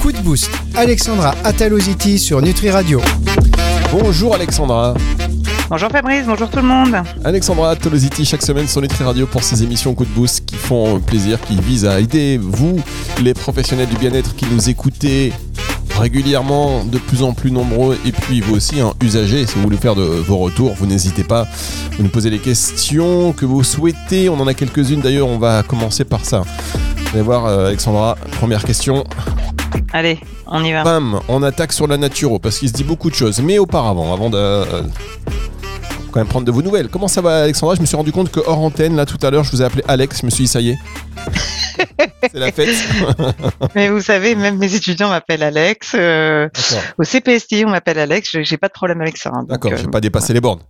Coup de boost. Alexandra Ataloziti sur Nutri Radio. Bonjour Alexandra. Bonjour Fabrice, bonjour tout le monde. Alexandra Tolositi chaque semaine sur Nutri Radio pour ces émissions coup de boost qui font plaisir, qui visent à aider vous, les professionnels du bien-être qui nous écoutez régulièrement, de plus en plus nombreux, et puis vous aussi, un usager, si vous voulez faire de vos retours, vous n'hésitez pas, vous nous posez les questions que vous souhaitez, on en a quelques-unes d'ailleurs, on va commencer par ça. Vous allez voir euh, Alexandra, première question. Allez, on y va. Bam, on attaque sur la naturo parce qu'il se dit beaucoup de choses. Mais auparavant, avant de euh, quand même prendre de vos nouvelles. Comment ça va Alexandra? Je me suis rendu compte que hors antenne, là tout à l'heure, je vous ai appelé Alex, je me suis dit ça y est. C'est la fête. Mais vous savez, même mes étudiants m'appellent Alex. euh, au CPST, on m'appelle Alex. je- J'ai pas de problème avec ça. hein, D'accord, euh, j'ai pas dépassé les bornes.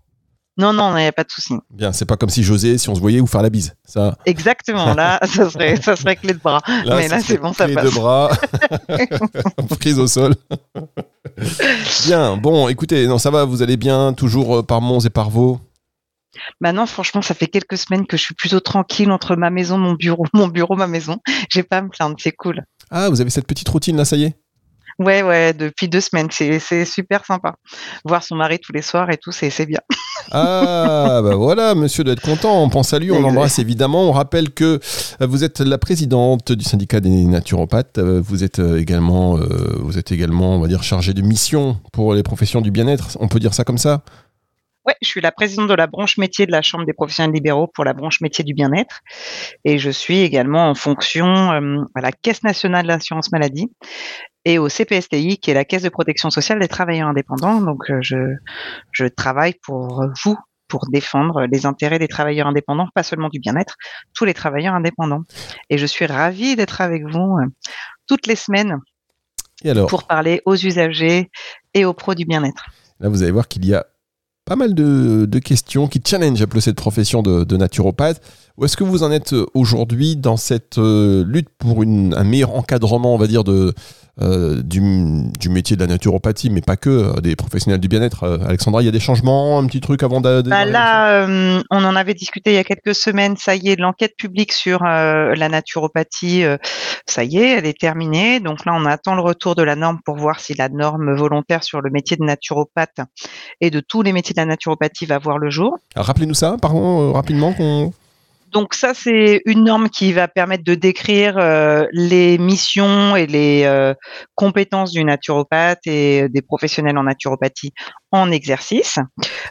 Non, non, il n'y a pas de souci. Bien, c'est pas comme si j'osais, si on se voyait, ou faire la bise. Ça, Exactement. Là, ça serait, ça serait clé de bras. Mais là, c'est bon, ça clé passe. de bras, prise au sol. bien, bon, écoutez, non, ça va, vous allez bien, toujours euh, par Mons et par Vaux. Maintenant, franchement, ça fait quelques semaines que je suis plutôt tranquille entre ma maison, mon bureau, mon bureau, ma maison. J'ai pas à me plaindre, c'est cool. Ah, vous avez cette petite routine là, ça y est? Ouais, ouais, depuis deux semaines, c'est, c'est super sympa. Voir son mari tous les soirs et tout, c'est, bien. Ah, bah voilà, monsieur doit être content. On pense à lui, on l'embrasse évidemment. On rappelle que euh, vous êtes la présidente du syndicat des naturopathes. Euh, Vous êtes euh, également, vous êtes également, on va dire, chargée de mission pour les professions du bien-être. On peut dire ça comme ça? Ouais, je suis la présidente de la branche métier de la Chambre des professionnels libéraux pour la branche métier du bien-être. Et je suis également en fonction euh, à la Caisse nationale de l'assurance maladie et au CPSTI, qui est la Caisse de protection sociale des travailleurs indépendants. Donc, euh, je, je travaille pour vous, pour défendre les intérêts des travailleurs indépendants, pas seulement du bien-être, tous les travailleurs indépendants. Et je suis ravie d'être avec vous euh, toutes les semaines Et alors, pour parler aux usagers et aux pros du bien-être. là, vous allez voir qu'il y a pas mal de, questions qui challenge un peu cette profession de naturopathe. Où est-ce que vous en êtes euh, aujourd'hui dans cette euh, lutte pour une- un meilleur encadrement, on va dire, de, euh, du, du métier de la naturopathie, mais pas que, des professionnels du bien-être Euh, Alexandra, il y a des changements, un petit truc avant d'a- de... Bah là, euh, on en avait discuté il y a quelques semaines. Ça y est, l'enquête publique sur la naturopathie, ça y est, elle est terminée. Donc là, on attend le retour de la norme pour voir si la norme volontaire sur le métier de naturopathe et de tous les métiers de la naturopathie va voir le jour. Rappelez-nous ça, pardon, rapidement. qu'on- Donc ça, c'est une norme qui va permettre de décrire euh, les missions et les euh, compétences du naturopathe et des professionnels en naturopathie en exercice.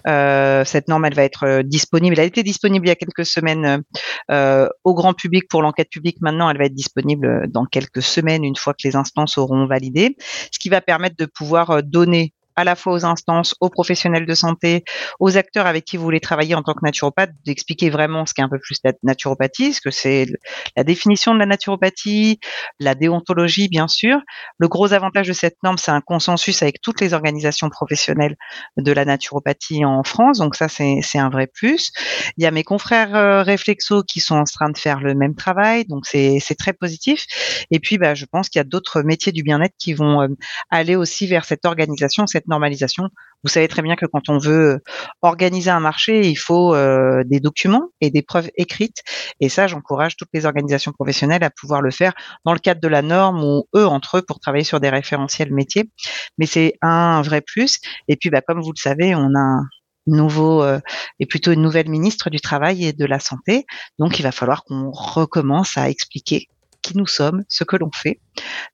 Euh, cette norme, elle va être disponible. Elle a été disponible il y a quelques semaines au grand public pour l'enquête publique. Maintenant, elle va être disponible dans quelques semaines une fois que les instances auront validé, ce qui va permettre de pouvoir donner à la fois aux instances, aux professionnels de santé, aux acteurs avec qui vous voulez travailler en tant que naturopathe, d'expliquer vraiment ce qu'est un peu plus la naturopathie, ce que c'est la définition de la naturopathie, la déontologie, bien sûr. Le gros avantage de cette norme, c'est un consensus avec toutes les organisations professionnelles de la naturopathie en France. Donc ça, c'est un vrai plus. Il y a mes confrères euh, Réflexo qui sont en train de faire le même travail. Donc c'est très positif. Et puis, bah, je pense qu'il y a d'autres métiers du bien-être qui vont euh, aller aussi vers cette organisation, cette normalisation. Vous savez très bien que quand on veut organiser un marché, il faut euh, des documents et des preuves écrites. Et ça, j'encourage toutes les organisations professionnelles à pouvoir le faire dans le cadre de la norme ou eux entre eux pour travailler sur des référentiels métiers. Mais c'est un vrai plus. Et puis, bah, comme vous le savez, on a un nouveau euh, et plutôt une nouvelle ministre du travail et de la santé. Donc, il va falloir qu'on recommence à expliquer qui nous sommes, ce que l'on fait.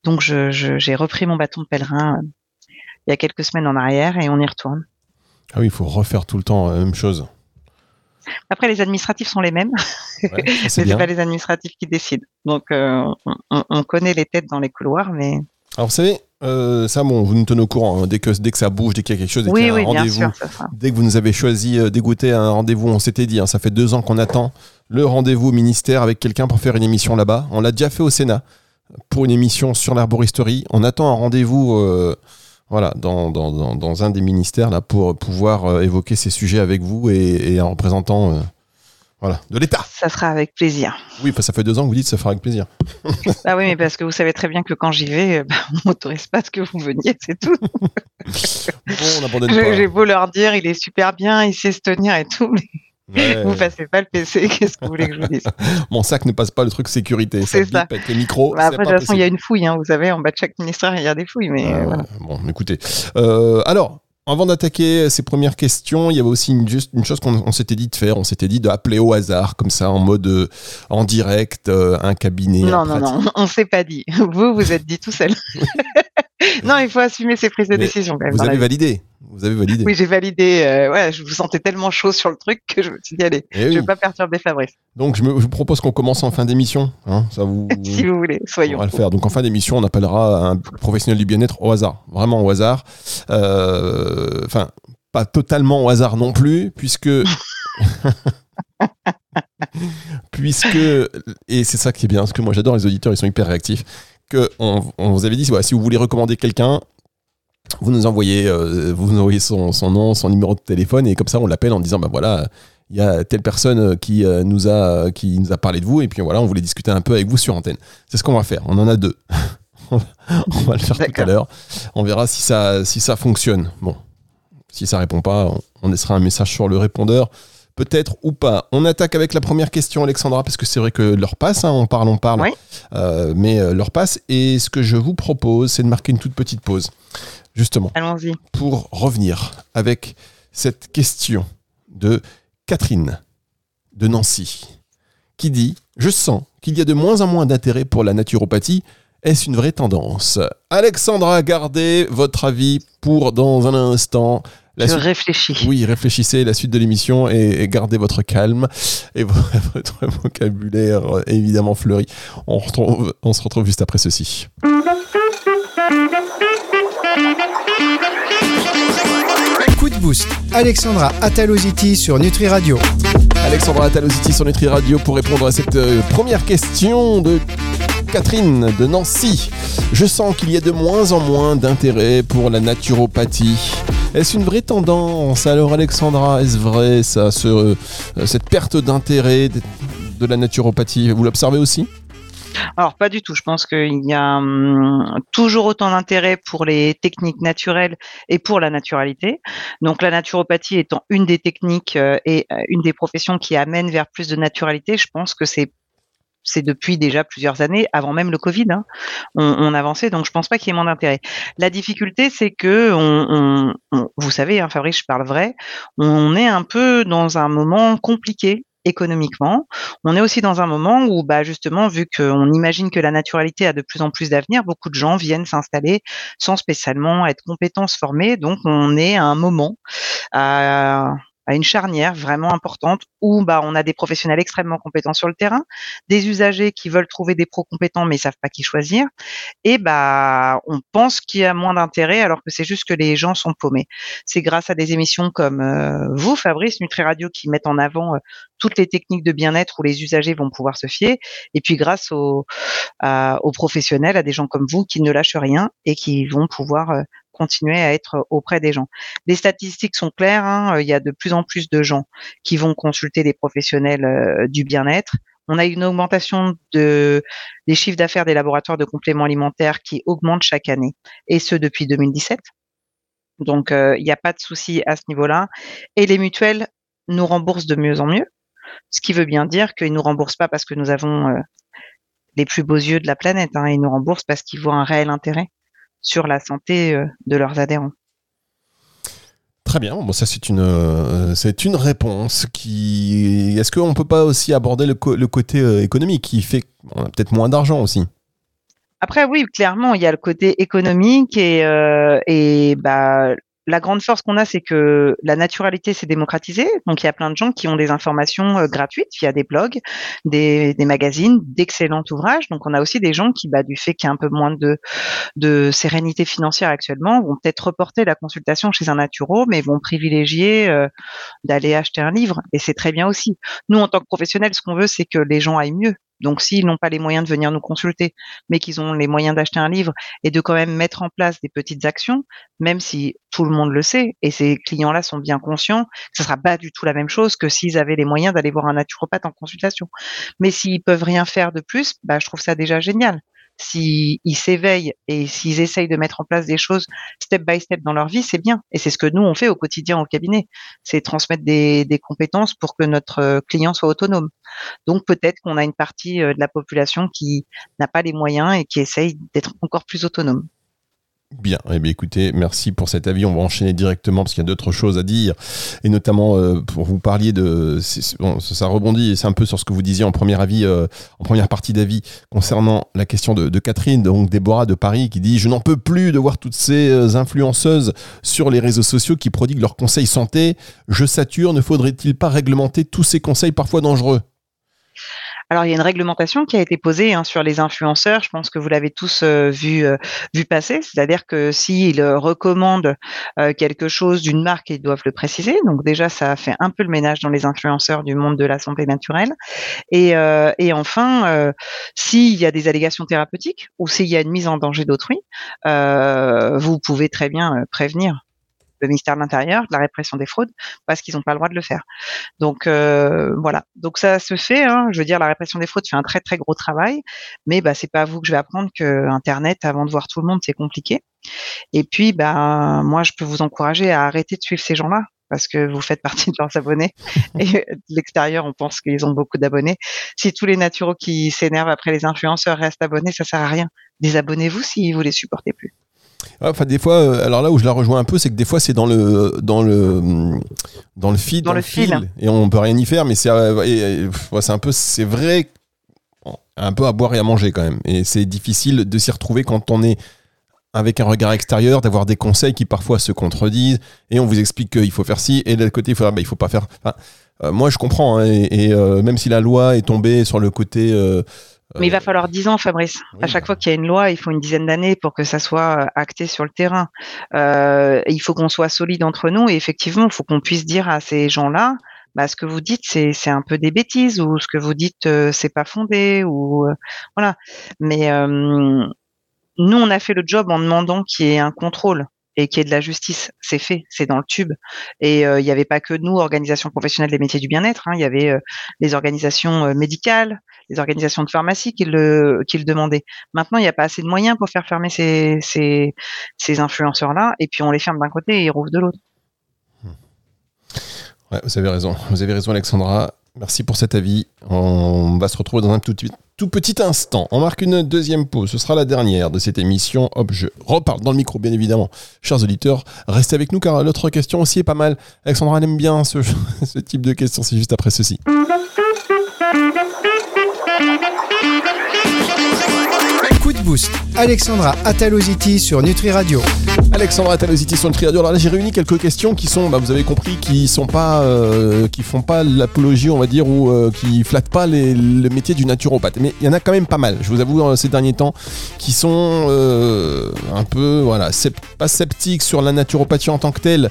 Donc, j'ai repris mon bâton de pèlerin euh, il y a quelques semaines en arrière et on y retourne. Ah oui, il faut refaire tout le temps la même chose. Après, les administratifs sont les mêmes, Ouais, mais c'est pas les administratifs qui décident. Donc, euh, on, on- on connaît les têtes dans les couloirs, mais Alors, vous savez, euh, ça, bon, vous nous tenez au courant. hein. dès, que, dès que ça bouge, dès qu'il y a quelque chose, dès qu'il y oui, a oui, un rendez-vous, sera. dès que vous nous avez choisi euh, d'égoûter un rendez-vous, on s'était dit, hein, ça fait deux ans qu'on attend le rendez-vous au ministère avec quelqu'un pour faire une émission là-bas. On l'a déjà fait au Sénat pour une émission sur l'arboristerie. On attend un rendez-vous euh, voilà, dans, dans, dans, un des ministères là, pour pouvoir euh, évoquer ces sujets avec vous et, et un représentant euh, voilà, de l'État. Ça sera avec plaisir. Oui, ça fait deux ans que vous dites ça fera avec plaisir. Ah oui, mais parce que vous savez très bien que quand j'y vais, euh, bah, on m'autorise pas à ce que vous veniez, c'est tout. Bon, on n'abandonne J'ai beau leur dire, il est super bien, il sait se tenir et tout, mais Ouais. Vous passez pas le PC, qu'est-ce que vous voulez que je vous dise? Mon sac ne passe pas le truc sécurité. C'est ça. avec les micros. Bah, Après, de toute façon, il y a une fouille, hein, vous savez, en bas de chaque ministère, il y a des fouilles, mais Euh, voilà. Bon, écoutez. Euh, alors, avant d'attaquer ces premières questions, il y avait aussi une, juste une chose qu'on on s'était dit de faire. On s'était dit d'appeler au hasard, comme ça, en mode euh, en direct, euh, un cabinet. Non, non, non, on s'est pas dit. Vous, vous êtes dit tout seul. non, il faut assumer ses prises de Mais décision quand même. Vous avez validé. Vous avez validé. Oui, j'ai validé. euh, ouais, je vous sentais tellement chaud sur le truc que je me suis dit, allez, Eh je oui. vais pas perturber Fabrice, Donc, je, me- je vous propose qu'on commence en fin d'émission. hein. ça vous. si vous voulez, On soyons. va le faire. Donc en fin d'émission, on appellera un professionnel du bien-être au hasard, vraiment au hasard. Euh, Enfin, pas totalement au hasard non plus, puisque puisque et c'est ça qui est bien, parce que moi j'adore les auditeurs, ils sont hyper réactifs. Que on, on vous avait dit, voilà, si vous voulez recommander quelqu'un. Vous nous envoyez, euh, vous nous envoyez son, son nom, son numéro de téléphone et comme ça on l'appelle en disant bah voilà il y a telle personne qui euh, nous a qui nous a parlé de vous et puis voilà on voulait discuter un peu avec vous sur antenne. C'est ce qu'on va faire. On en a deux. on va le faire tout à l'heure. On verra si ça si ça fonctionne. Bon, si ça répond pas, on, on laissera un message sur le répondeur. Peut-être ou pas. On attaque avec la première question, Alexandra, parce que c'est vrai que l'heure passe, hein, on parle, on parle. Euh, mais euh, l'heure passe. Et ce que je vous propose, c'est de marquer une toute petite pause, justement Allons-y. pour revenir avec cette question de Catherine de Nancy qui dit Je sens qu'il y a de moins en moins d'intérêt pour la naturopathie. Est-ce une vraie tendance? Alexandra, gardez votre avis pour dans un instant. La je suite- réfléchis. oui, réfléchissez la suite de l'émission et, et gardez votre calme et vo- votre vocabulaire euh, évidemment fleuri. On, retrouve- on se retrouve juste après ceci. Coup de boost. Alexandra Ataloziti sur Nutri Radio. Alexandra Talositi sur Nutri Radio pour répondre à cette euh, première question de Catherine de Nancy. Je sens qu'il y a de moins en moins d'intérêt pour la naturopathie. Est-ce une vraie tendance Alors Alexandra, est-ce vrai ça, euh, cette perte d'intérêt de, de la naturopathie Vous l'observez aussi? Alors pas du tout. Je pense qu'il y a hum, toujours autant d'intérêt pour les techniques naturelles et pour la naturalité. Donc la naturopathie étant une des techniques euh, et euh, une des professions qui amène vers plus de naturalité, je pense que c'est c'est depuis déjà plusieurs années, avant même le Covid, hein, on, avançait, donc je pense pas qu'il y ait moins d'intérêt. La difficulté, c'est que, vous savez, hein, Fabrice, je parle vrai, on est un peu dans un moment compliqué économiquement. On est aussi dans un moment où, bah, justement, vu qu'on imagine que la naturalité a de plus en plus d'avenir, beaucoup de gens viennent s'installer sans spécialement être compétents, se former. Donc, on est à un moment, à, à une charnière vraiment importante où bah, on a des professionnels extrêmement compétents sur le terrain, des usagers qui veulent trouver des pros compétents mais ils savent pas qui choisir, et bah on pense qu'il y a moins d'intérêt alors que c'est juste que les gens sont paumés. C'est grâce à des émissions comme euh, vous, Fabrice, Nutri Radio, qui mettent en avant euh, toutes les techniques de bien-être où les usagers vont pouvoir se fier, et puis grâce aux, aux professionnels, à des gens comme vous qui ne lâchent rien et qui vont pouvoir euh, continuer à être auprès des gens. Les statistiques sont claires, hein, il y a de plus en plus de gens qui vont consulter des professionnels euh, du bien-être. On a une augmentation de, des chiffres d'affaires des laboratoires de compléments alimentaires qui augmentent chaque année, et ce depuis 2017. Donc, euh, il n'y a pas de souci à ce niveau-là. Et les mutuelles nous remboursent de mieux en mieux, ce qui veut bien dire qu'ils nous remboursent pas parce que nous avons euh, les plus beaux yeux de la planète. Hein, ils nous remboursent parce qu'ils voient un réel intérêt sur la santé euh, de leurs adhérents. Très bien, bon, ça c'est une, euh, c'est une réponse qui... Est-ce qu'on peut pas aussi aborder le, co- le côté euh, économique qui fait qu'on a peut-être moins d'argent aussi? Après, oui, clairement, il y a le côté économique et, euh, et bah, la grande force qu'on a, c'est que la naturalité s'est démocratisée. Donc, il y a plein de gens qui ont des informations euh, gratuites via des blogs, des, magazines, d'excellents ouvrages. Donc, on a aussi des gens qui, bah, du fait qu'il y a un peu moins de, de sérénité financière actuellement, vont peut-être reporter la consultation chez un naturo, mais vont privilégier euh, d'aller acheter un livre. Et c'est très bien aussi. Nous, en tant que professionnels, ce qu'on veut, c'est que les gens aillent mieux. Donc, s'ils n'ont pas les moyens de venir nous consulter, mais qu'ils ont les moyens d'acheter un livre et de quand même mettre en place des petites actions, même si tout le monde le sait et ces clients-là sont bien conscients, ce sera pas du tout la même chose que s'ils avaient les moyens d'aller voir un naturopathe en consultation. Mais s'ils peuvent rien faire de plus, bah, je trouve ça déjà génial. S'ils s'éveillent et s'ils essayent de mettre en place des choses step by step dans leur vie, c'est bien. Et c'est ce que nous on fait au quotidien au cabinet, c'est transmettre des, compétences pour que notre client soit autonome. Donc peut-être qu'on a une partie de la population qui n'a pas les moyens et qui essaye d'être encore plus autonome. Bien, eh bien écoutez, merci pour cet avis. On va enchaîner directement parce qu'il y a d'autres choses à dire. Et notamment, euh, pour vous parliez de. ça, rebondit c'est un peu sur ce que vous disiez en première avis, euh, en première partie d'avis, concernant la question de, Catherine, donc Déborah de Paris, qui dit Je n'en peux plus de voir toutes ces euh, influenceuses sur les réseaux sociaux qui prodiguent leurs conseils santé. Je sature, ne faudrait-il pas réglementer tous ces conseils parfois dangereux? Alors, il y a une réglementation qui a été posée hein, sur les influenceurs. Je pense que vous l'avez tous euh, vu, euh, vu passer. C'est-à-dire que s'ils recommandent euh, quelque chose d'une marque, ils doivent le préciser. Donc déjà, ça fait un peu le ménage dans les influenceurs du monde de la santé naturelle. Et, et enfin, s'il y a des allégations thérapeutiques ou s'il y a une mise en danger d'autrui, vous pouvez très bien prévenir le ministère de l'Intérieur, de la répression des fraudes, parce qu'ils n'ont pas le droit de le faire. Donc euh, voilà. Donc ça se fait. Hein. Je veux dire, la répression des fraudes fait un très très gros travail, mais bah c'est pas à vous que je vais apprendre que Internet, avant de voir tout le monde, c'est compliqué. Et puis, bah moi, je peux vous encourager à arrêter de suivre ces gens-là parce que vous faites partie de leurs abonnés. Et de l'extérieur, on pense qu'ils ont beaucoup d'abonnés. Si tous les naturaux qui s'énervent après les influenceurs restent abonnés, ça sert à rien. Désabonnez-vous si vous les supportez plus. Enfin, des fois, euh, alors là où je la rejoins un peu, c'est que des fois, c'est dans le, dans le, dans le feed, dans, le, fil. et on peut rien y faire, mais c'est, euh, c'est un peu, c'est vrai, un peu à boire et à manger quand même. Et c'est difficile de s'y retrouver quand on est avec un regard extérieur, d'avoir des conseils qui parfois se contredisent, et on vous explique qu'il faut faire ci, et de l'autre côté, il faut, bah, il faut pas faire. Euh, moi, je comprends, hein, et, même si la loi est tombée sur le côté mais il va euh, falloir dix ans, Fabrice. À chaque fois qu'il y a une loi, il faut une dizaine d'années pour que ça soit euh, acté sur le terrain. Euh, il faut qu'on soit solide entre nous et effectivement, il faut qu'on puisse dire à ces gens-là, bah, ce que vous dites, c'est, c'est un peu des bêtises ou ce que vous dites, c'est pas fondé ou voilà. Mais nous, on a fait le job en demandant qu'il y ait un contrôle et qu'il y ait de la justice. C'est fait, c'est dans le tube. Et il n'y avait pas que nous, organisations professionnelles des métiers du bien-être. Hein, il y avait les organisations médicales, les organisations de pharmacie qui le, demandaient. Maintenant, il n'y a pas assez de moyens pour faire fermer ces, influenceurs-là, et puis on les ferme d'un côté et ils rouvrent de l'autre. Ouais, vous avez raison. Vous avez raison, Alexandra. Merci pour cet avis. On va se retrouver dans un tout, petit instant. On marque une deuxième pause. Ce sera la dernière de cette émission. Hop, je reparle dans le micro, bien évidemment. Chers auditeurs, restez avec nous car l'autre question aussi est pas mal. Alexandra elle aime bien ce, ce type de questions. C'est juste après ceci. Coup de boost. Alexandra Ataloziti sur Nutri Radio. Alexandra Ataloziti sur Nutri Radio. Alors là, j'ai réuni quelques questions qui sont, bah, vous avez compris, qui sont pas, euh, qui font pas l'apologie, on va dire, ou euh, qui flattent pas le métier du naturopathe. Mais il y en a quand même pas mal. Je vous avoue, ces derniers temps, qui sont euh, un peu, voilà, pas sceptiques sur la naturopathie en tant que telle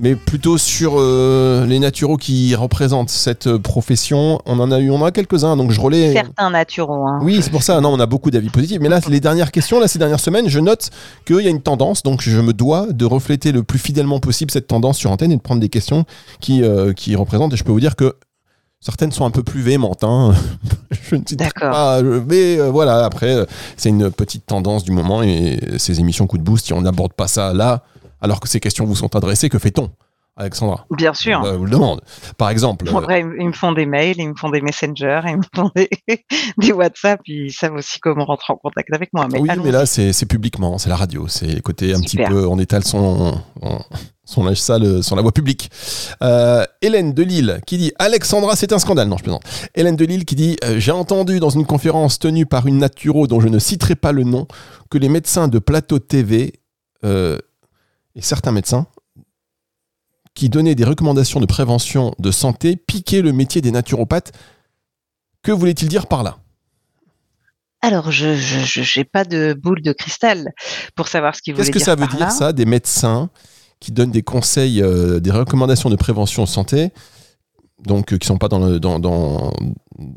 mais plutôt sur euh, les naturaux qui représentent cette euh, profession. On en a eu, on en a quelques-uns, donc je relais. Certains naturaux. Hein. Oui, c'est pour ça. Non, on a beaucoup d'avis positifs. Mais là, les dernières questions, là, ces dernières semaines, je note qu'il y a une tendance, donc je me dois de refléter le plus fidèlement possible cette tendance sur antenne et de prendre des questions qui, euh, qui représentent. Et je peux vous dire que Certaines sont un peu plus véhémentes. Hein. je ne cite pas. Mais voilà, après, c'est une petite tendance du moment et ces émissions coup de boost, si on n'aborde pas ça là, alors que ces questions vous sont adressées, que fait-on Alexandra? Bien sûr. Je vous le demande. Par exemple. ils me font des mails, ils me font des messengers, ils me font des, des WhatsApp, ils savent aussi comment rentrer en contact avec moi. oui, mais là, c'est publiquement, c'est la radio, c'est le côté un petit peu, on étale son, son linge sale sur la voie publique. Euh, Hélène de Lille qui dit Alexandra, c'est un scandale. Non, je plaisante. Hélène de Lille qui dit euh, J'ai entendu dans une conférence tenue par une naturo dont je ne citerai pas le nom que les médecins de plateau TV euh, et certains médecins qui donnaient des recommandations de prévention de santé piquaient le métier des naturopathes. Que voulait-il dire par là? Alors, je n'ai pas de boule de cristal pour savoir ce qu'il voulait dire. Qu'est-ce que ça veut dire, ça, des médecins qui donnent des conseils, euh, des recommandations de prévention de santé, donc euh, qui ne sont pas dans, le, dans, dans,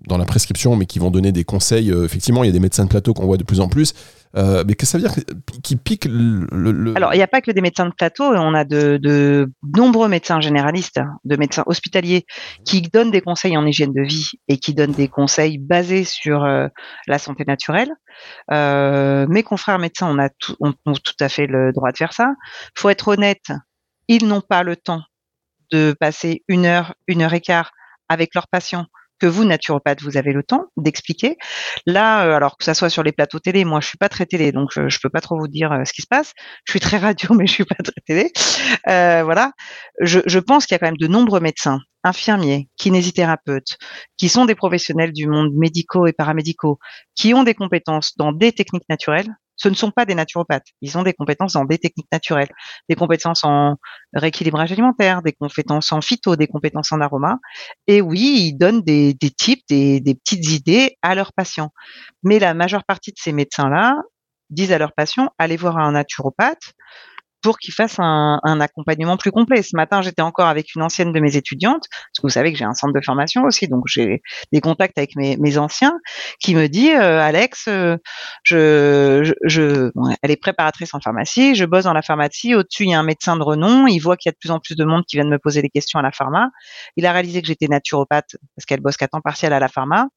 dans, la prescription, mais qui vont donner des conseils. Euh, effectivement, il y a des médecins de plateau qu'on voit de plus en plus. Euh, mais qu'est-ce que ça veut dire qui pique le. Alors, il n'y a pas que des médecins de plateau, on a de, nombreux médecins généralistes, de médecins hospitaliers qui donnent des conseils en hygiène de vie et qui donnent des conseils basés sur euh, la santé naturelle. Mes confrères médecins, on a tout, on, on tout à fait le droit de faire ça. Faut être honnête, ils n'ont pas le temps de passer une heure, une heure et quart avec leurs patients que vous, naturopathe, vous avez le temps d'expliquer. Là, euh, alors que ça soit sur les plateaux télé, moi je suis pas très télé, donc je, je peux pas trop vous dire euh, ce qui se passe. Je suis très radio, mais je suis pas très télé. Euh, voilà. Je, je pense qu'il y a quand même de nombreux médecins, infirmiers, kinésithérapeutes, qui sont des professionnels du monde médicaux et paramédicaux, qui ont des compétences dans des techniques naturelles, ce ne sont pas des naturopathes. Ils ont des compétences dans des techniques naturelles, des compétences en rééquilibrage alimentaire, des compétences en phyto, des compétences en aroma. Et oui, ils donnent des, des des, des petites idées à leurs patients. Mais la majeure partie de ces médecins-là disent à leurs patients, allez voir un naturopathe pour qu'ils fassent un, un, accompagnement plus complet. Ce matin, j'étais encore avec une ancienne de mes étudiantes, parce que vous savez que j'ai un centre de formation aussi, donc j'ai des contacts avec mes, mes, anciens, qui me dit, euh, Alex, euh, je, je, elle est préparatrice en pharmacie, je bosse dans la pharmacie, au-dessus il y a un médecin de renom, il voit qu'il y a de plus en plus de monde qui vient de me poser des questions à la pharma, il a réalisé que j'étais naturopathe, parce qu'elle bosse qu'à temps partiel à la pharma,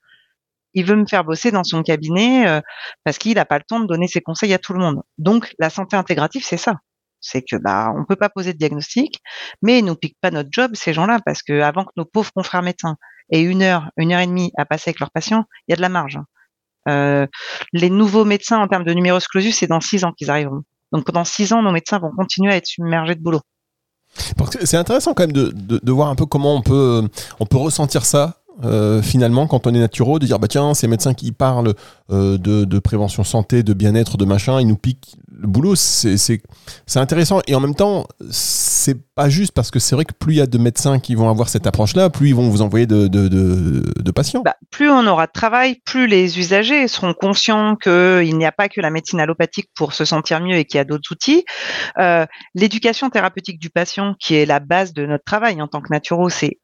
il veut me faire bosser dans son cabinet euh, parce qu'il n'a pas le temps de donner ses conseils à tout le monde. Donc la santé intégrative, c'est ça c'est que bah on peut pas poser de diagnostic, mais ils nous piquent pas notre job ces gens-là parce que avant que nos pauvres confrères médecins aient une heure, une heure et demie à passer avec leurs patients, il y a de la marge. Euh, les nouveaux médecins en termes de numerus clausus, c'est dans six ans qu'ils arriveront. Donc pendant six ans, nos médecins vont continuer à être submergés de boulot. C'est intéressant quand même de, de, voir un peu comment on peut, on peut ressentir ça euh, finalement quand on est naturo de dire bah tiens ces médecins qui parlent euh, de, de, prévention santé de bien-être de machin ils nous piquent le boulot c'est intéressant. Et en même temps c'est pas juste parce que c'est vrai que plus il y a de médecins qui vont avoir cette approche là plus ils vont vous envoyer de, de, de patients. Bah, plus on aura de travail plus les usagers seront conscients qu'il n'y a pas que la médecine allopathique pour se sentir mieux et qu'il y a d'autres outils. Euh, l'éducation thérapeutique du patient qui est la base de notre travail en tant que naturo c'est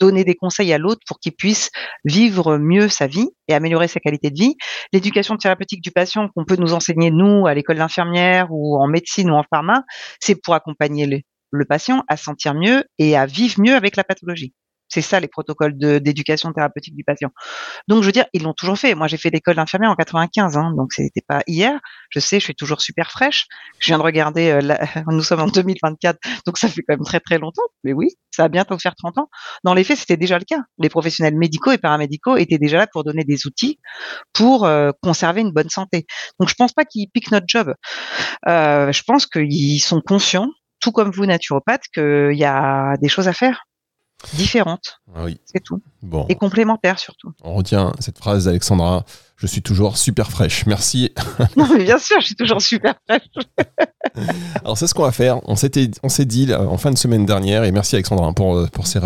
donner des conseils à l'autre pour qu'il puisse vivre mieux sa vie et améliorer sa qualité de vie. L'éducation thérapeutique du patient qu'on peut nous enseigner, nous, à l'école d'infirmière ou en médecine ou en pharma, c'est pour accompagner le, le patient à sentir mieux et à vivre mieux avec la pathologie. C'est ça les protocoles d'éducation thérapeutique du patient. Donc je veux dire, ils l'ont toujours fait. Moi, j'ai fait l'école d'infirmière en 95, hein, donc c'était pas hier. Je sais, je suis toujours super fraîche. Je viens de regarder. Euh. Nous sommes en 2024, donc ça fait quand même très très longtemps. Mais oui, ça va bientôt faire 30 ans. Dans les faits, c'était déjà le cas. Les professionnels médicaux et paramédicaux étaient déjà là pour donner des outils pour euh, conserver une bonne santé. Donc je pense pas qu'ils piquent notre job. Euh, je pense qu'ils sont conscients, tout comme vous naturopathes, qu'il y a des choses à faire différentes. Ah oui. C'est tout. Bon. Et complémentaires surtout. On retient cette phrase d'Alexandra. Je suis toujours super fraîche. Merci. non, mais bien sûr, je suis toujours super fraîche. Alors, c'est ce qu'on va faire. On s'était, on s'est dit en fin de semaine dernière, et merci Alexandra pour, pour ces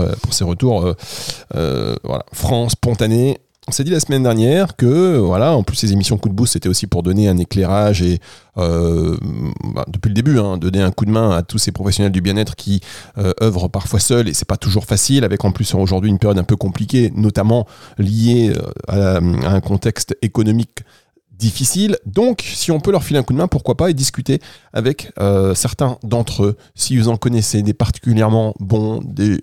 retours euh, euh, voilà, francs, spontanés. On s'est dit la semaine dernière que, voilà, en plus ces émissions coup de boost, c'était aussi pour donner un éclairage et, euh, bah, depuis le début, hein, donner un coup de main à tous ces professionnels du bien-être qui euh, œuvrent parfois seuls et c'est pas toujours facile, avec en plus aujourd'hui une période un peu compliquée, notamment liée euh, à, à un contexte économique difficile. Donc, si on peut leur filer un coup de main, pourquoi pas, et discuter avec euh, certains d'entre eux, si vous en connaissez des particulièrement bons, des,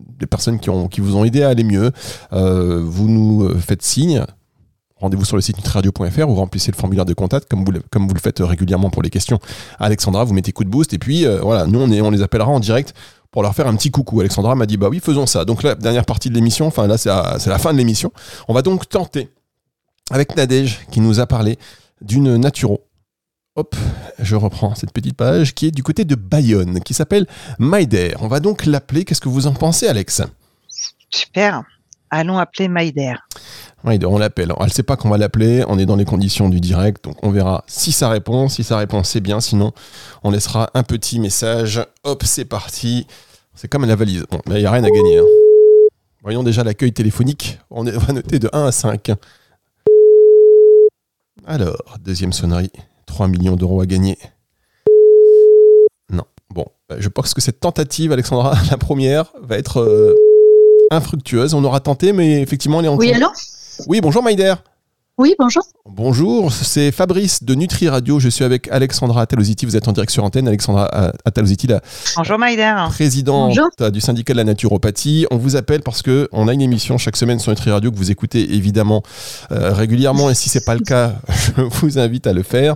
des personnes qui, ont, qui vous ont aidé à aller mieux, euh, vous nous faites signe. Rendez-vous sur le site nutriradio.fr ou remplissez le formulaire de contact comme vous, le, comme vous le faites régulièrement pour les questions. Alexandra, vous mettez coup de boost et puis euh, voilà, nous on, est, on les appellera en direct pour leur faire un petit coucou. Alexandra m'a dit bah oui, faisons ça. Donc la dernière partie de l'émission, enfin là c'est la fin de l'émission. On va donc tenter avec Nadège qui nous a parlé d'une naturo. Hop, je reprends cette petite page qui est du côté de Bayonne, qui s'appelle Maider. On va donc l'appeler. Qu'est-ce que vous en pensez, Alex? Super. Allons appeler Maider. Maider, on l'appelle. Elle ne sait pas qu'on va l'appeler. On est dans les conditions du direct, donc on verra si ça répond. Si ça répond, c'est bien. Sinon, on laissera un petit message. Hop, c'est parti. C'est comme la valise. Bon, il n'y a rien à gagner. Hein. Voyons déjà l'accueil téléphonique. On va noter de 1 à 5. Alors, deuxième sonnerie, 3 millions d'euros à gagner. Non. Bon, je pense que cette tentative, Alexandra, la première, va être euh, infructueuse. On aura tenté, mais effectivement, elle est en Oui, allô? Oui, bonjour Maïder. Oui, bonjour. Bonjour, c'est Fabrice de Nutri Radio. Je suis avec Alexandra Ataloziti. Vous êtes en direct sur antenne. Alexandra euh, Ataloziti, la Bonjour Maïder. présidente du syndicat de la naturopathie. On vous appelle parce que on a une émission chaque semaine sur Nutri Radio que vous écoutez évidemment euh, régulièrement. Et si c'est pas le cas, je vous invite à le faire.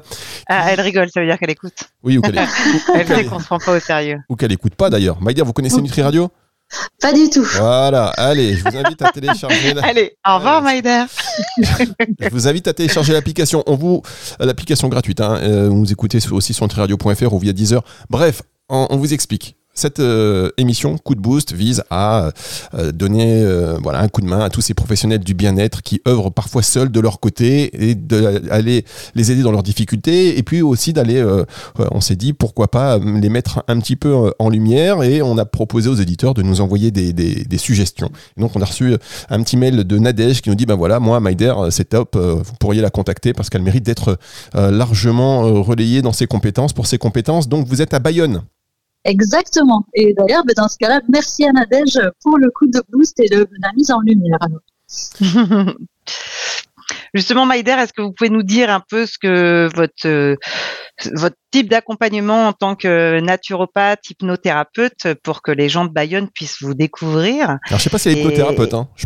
Ah, elle rigole, ça veut dire qu'elle écoute. Oui, ou qu'elle Elle sait qu'on se prend pas au sérieux. ou qu'elle écoute pas d'ailleurs. Maïder, vous connaissez Nutri Radio? Pas du tout. Voilà, allez, je vous invite à télécharger. la- Allez, au revoir Maïder. Je vous invite à télécharger l'application. On vous l'application gratuite. Hein. Euh, vous écoutez aussi sur nutriradio.fr ou via Deezer. Bref, on, on vous explique. Cette euh, émission Coup de Boost vise à euh, donner euh, voilà un coup de main à tous ces professionnels du bien-être qui œuvrent parfois seuls de leur côté et d'aller les aider dans leurs difficultés et puis aussi d'aller, on s'est dit pourquoi pas les mettre un petit peu en lumière et on a proposé aux éditeurs de nous envoyer des, suggestions. Et donc on a reçu un petit mail de Nadège qui nous dit ben voilà moi Maïder euh, c'est top vous pourriez la contacter parce qu'elle mérite d'être largement relayée dans ses compétences pour ses compétences donc vous êtes à Bayonne Exactement. Et d'ailleurs, ben, dans ce cas-là, merci à Nadège pour le coup de boost et de la mise en lumière. Justement, Maïder, est-ce que vous pouvez nous dire un peu ce que votre, euh, votre type d'accompagnement en tant que naturopathe, hypnothérapeute, pour que les gens de Bayonne puissent vous découvrir? Alors je sais pas si elle est Et- hypnothérapeute hein. Je-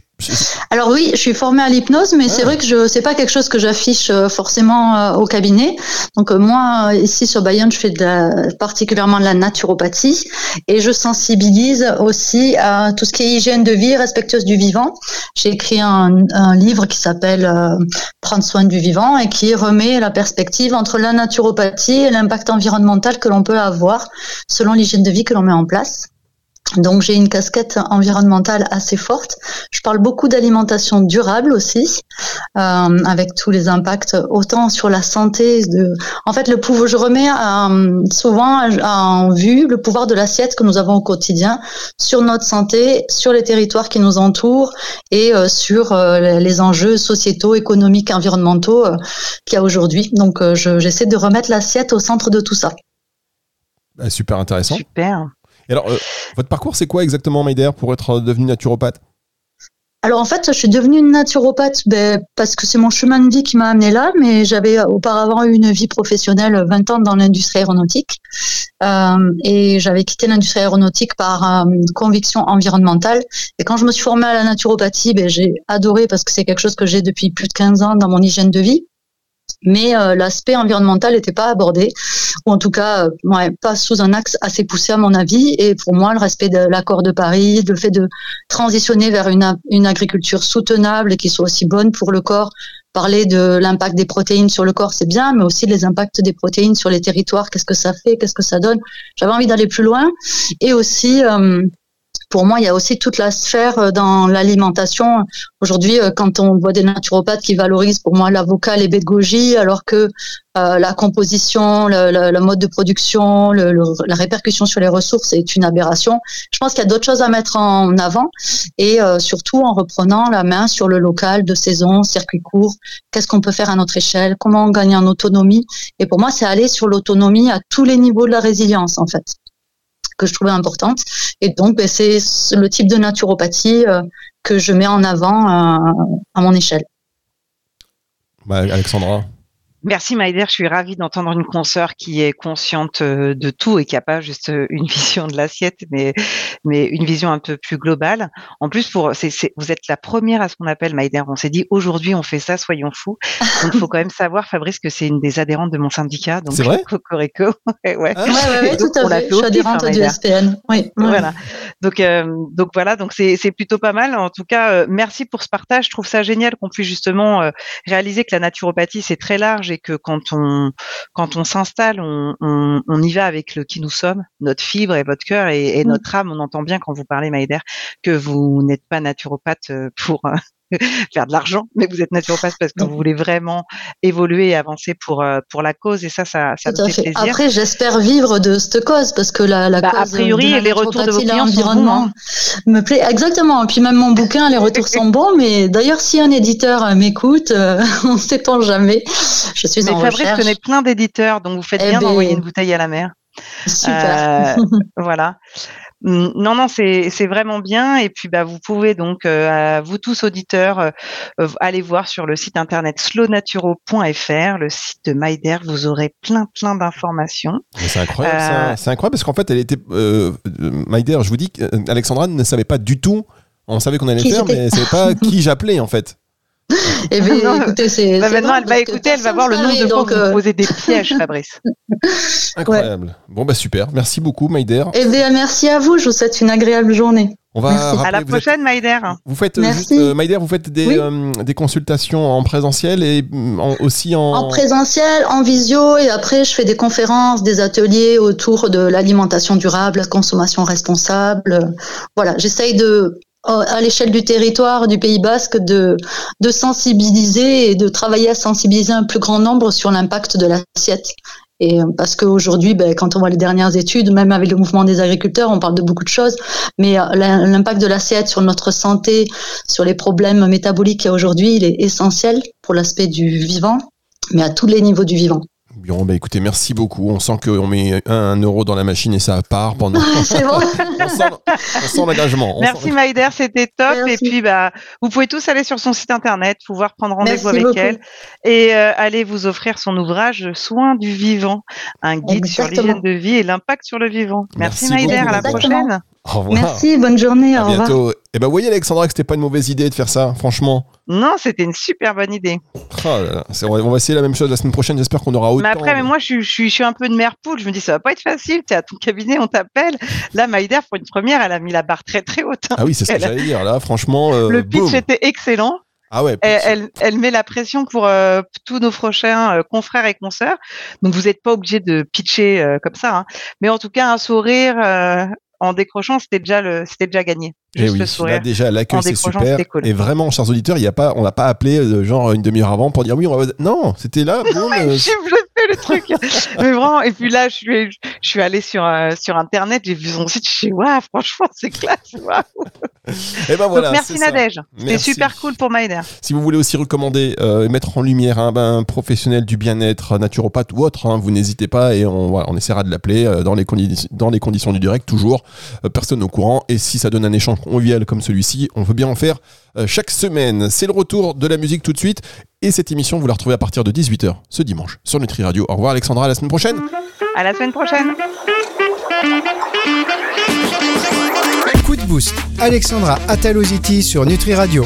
Alors oui, je suis formée à l'hypnose, mais c'est Ah. vrai que je c'est pas quelque chose que j'affiche euh, forcément euh, au cabinet. Donc euh, moi ici sur Bayonne, je fais de la, particulièrement de la naturopathie et je sensibilise aussi à tout ce qui est hygiène de vie respectueuse du vivant. J'ai écrit un, un livre qui s'appelle euh, Prendre soin du vivant et qui remet la perspective entre la naturopathie et l'impact environnemental que l'on peut avoir selon l'hygiène de vie que l'on met en place. Donc j'ai une casquette environnementale assez forte. Je parle beaucoup d'alimentation durable aussi, euh, avec tous les impacts autant sur la santé. De... En fait, le pouvoir, je remets euh, souvent en vue le pouvoir de l'assiette que nous avons au quotidien sur notre santé, sur les territoires qui nous entourent et euh, sur euh, les enjeux sociétaux, économiques, environnementaux euh, qu'il y a aujourd'hui. Donc euh, je- j'essaie de remettre l'assiette au centre de tout ça. bah, super intéressant Super. Alors euh, votre parcours c'est quoi exactement Maïder pour être devenu naturopathe? Alors en fait, je suis devenue naturopathe ben, parce que c'est mon chemin de vie qui m'a amené là, mais j'avais auparavant eu une vie professionnelle 20 ans dans l'industrie aéronautique euh, et j'avais quitté l'industrie aéronautique par euh, conviction environnementale. Et quand je me suis formée à la naturopathie, ben, j'ai adoré parce que c'est quelque chose que j'ai depuis plus de 15 ans dans mon hygiène de vie. Mais euh, l'aspect environnemental n'était pas abordé, ou en tout cas euh, pas sous un axe assez poussé à mon avis. Et pour moi, le respect de l'accord de Paris, le fait de transitionner vers une, une agriculture soutenable et qui soit aussi bonne pour le corps. Parler de l'impact des protéines sur le corps, c'est bien, mais aussi les impacts des protéines sur les territoires, qu'est-ce que ça fait, qu'est-ce que ça donne? J'avais envie d'aller plus loin. Et aussi, euh, pour moi, il y a aussi toute la sphère euh, dans l'alimentation. Aujourd'hui, euh, quand on voit des naturopathes qui valorisent pour moi l'avocat, les baies alors que euh, la composition, le, le- le mode de production, le- la répercussion sur les ressources est une aberration. Je pense qu'il y a d'autres choses à mettre en avant et euh, surtout en reprenant la main sur le local, de saison, circuit court. Qu'est-ce qu'on peut faire à notre échelle Comment on gagne en autonomie Et pour moi, c'est aller sur l'autonomie à tous les niveaux de la résilience, en fait que je trouvais importante. Et donc, ben, c'est le type de naturopathie euh, que je mets en avant euh, à mon échelle. bah, Alexandra Merci Maïder, je suis ravie d'entendre une consoeur qui est consciente euh, de tout et qui n'a pas juste euh, une vision de l'assiette, mais, mais une vision un peu plus globale. En plus, pour, c'est, c'est- vous êtes la première à ce qu'on appelle Maïder. On s'est dit aujourd'hui on fait ça, soyons fous. Donc il faut quand même savoir, Fabrice, que c'est une des adhérentes de mon syndicat. Donc C'est vrai? Cocorico. ouais, ouais. Ah, Ouais, ouais, ouais, Donc, tout à fait. Je suis hein, adhérente du. SPN. Oui. Voilà. Donc, euh, donc voilà, donc c'est c'est plutôt pas mal. En tout cas, euh, merci pour ce partage. Je trouve ça génial qu'on puisse justement euh, réaliser que la naturopathie c'est très large et que quand on quand on s'installe, on, on, on y va avec le qui nous sommes, notre fibre et votre cœur et, et Mm. notre âme. On entend bien quand vous parlez, Maïder, que vous n'êtes pas naturopathe euh, pour euh, faire de l'argent, mais vous êtes naturopathe parce que vous voulez vraiment évoluer et avancer pour euh, pour la cause. Et ça, ça, ça me fait plaisir. Après, j'espère vivre de cette cause parce que la, la Bah, a cause priori, de la les retours de vos naturopathie, clients sont l'environnement me plaît exactement. Et puis même mon bouquin, les retours sont bons. Mais d'ailleurs, si un éditeur euh, m'écoute, euh, on ne sait-on jamais. Je suis Mais en Fabrice recherche. connaît plein d'éditeurs, donc vous faites Eh bien ben, d'envoyer une bouteille à la mer. Super. Euh, voilà. Non, non, c'est vraiment bien. Et puis, bah, vous pouvez donc, euh, vous tous auditeurs, euh, euh, aller voir sur le site internet slownaturo.fr, le site de Maider. Vous aurez plein, plein d'informations. C'est incroyable, c'est incroyable parce qu'en fait, elle était Maider. Je vous dis, Alexandra ne savait pas du tout. On savait qu'on allait le faire, mais elle ne savait pas qui j'appelais en fait. Eh bien, écoutez, c'est. Bah, maintenant, elle va écouter, elle va voir le nombre de fois que vous posez des pièges, Fabrice. Incroyable. Bon, bah super. Merci beaucoup, Maïder. Eh bien, merci à vous. Je vous souhaite une agréable journée. On va à la prochaine, Maïder. Vous faites euh, juste, euh, vous faites des, euh, des, consultations en présentiel et mm, aussi en. En présentiel, en visio, et après, je fais des conférences, des ateliers autour de l'alimentation durable, la consommation responsable. Voilà, j'essaye de à l'échelle du territoire du Pays Basque de, sensibiliser et de travailler à sensibiliser un plus grand nombre sur l'impact de l'assiette. Et euh, parce qu'aujourd'hui, ben, quand on voit les dernières études, même avec le mouvement des agriculteurs, on parle de beaucoup de choses, mais euh, l'impact de l'assiette sur notre santé, sur les problèmes métaboliques qu'il y a aujourd'hui, il est essentiel pour l'aspect du vivant, mais à tous les niveaux du vivant. Bon, bah écoutez, merci beaucoup. On sent qu'on met un, euro dans la machine et ça part pendant. c'est bon. on sent, l'engagement. Merci sent... c'était top. Et puis, bah, vous pouvez tous aller sur son site internet, pouvoir prendre rendez-vous avec elle et euh, aller vous offrir son ouvrage Soins du vivant, un guide sur l'hygiène de vie et l'impact sur le vivant. Merci, merci à la prochaine. Au revoir. Merci, bonne journée. À au bientôt. Et eh ben, vous voyez, Alexandra, que c'était pas une mauvaise idée de faire ça, franchement. Non, c'était une super bonne idée. Oh on va essayer la même chose la semaine prochaine. J'espère qu'on aura autant. Mais après, mais moi, je, je, suis un peu de mère poule. Je me dis, ça va pas être facile. Tu es à ton cabinet, on t'appelle. Là, Maïder, pour une première, elle a mis la barre très très haute. Hein. Ah oui, c'est ce que j'allais dire. Là, franchement. Euh, le pitch était excellent. Ah ouais. Elle, elle, met la pression pour euh, tous nos prochains euh, confrères et consoeurs. Donc vous n'êtes pas obligé de pitcher comme ça. Hein. Mais en tout cas, un sourire, en décrochant, c'était déjà le, c'était déjà gagné. Et eh oui, là déjà l'accueil c'est super. Et vraiment, chers auditeurs, il y a pas, on l'a pas appelé euh, genre une demi-heure avant pour dire oui, on va. Non, c'était là. Boum, euh... le truc. Mais vraiment. Et puis là, je suis, je suis allé sur euh, sur internet, j'ai vu son site, je suis waouh, franchement, c'est classe. et ben voilà. Donc, merci Nadège. C'était super cool pour Maider. Si vous voulez aussi recommander euh, et mettre en lumière un, ben, professionnel du bien-être, naturopathe ou autre, hein, vous n'hésitez pas et on, voilà, on essaiera de l'appeler dans les conditions dans les conditions du direct toujours. personne au courant. Et si ça donne un échange convivial comme celui-ci. On veut bien en faire euh, chaque semaine. C'est le retour de la musique tout de suite. Et cette émission, vous la retrouvez à partir de 18h ce dimanche sur Nutri Radio. Au revoir Alexandra, à la semaine prochaine. À la semaine prochaine. Coup de boost. Alexandra Ataloziti sur Nutri Radio.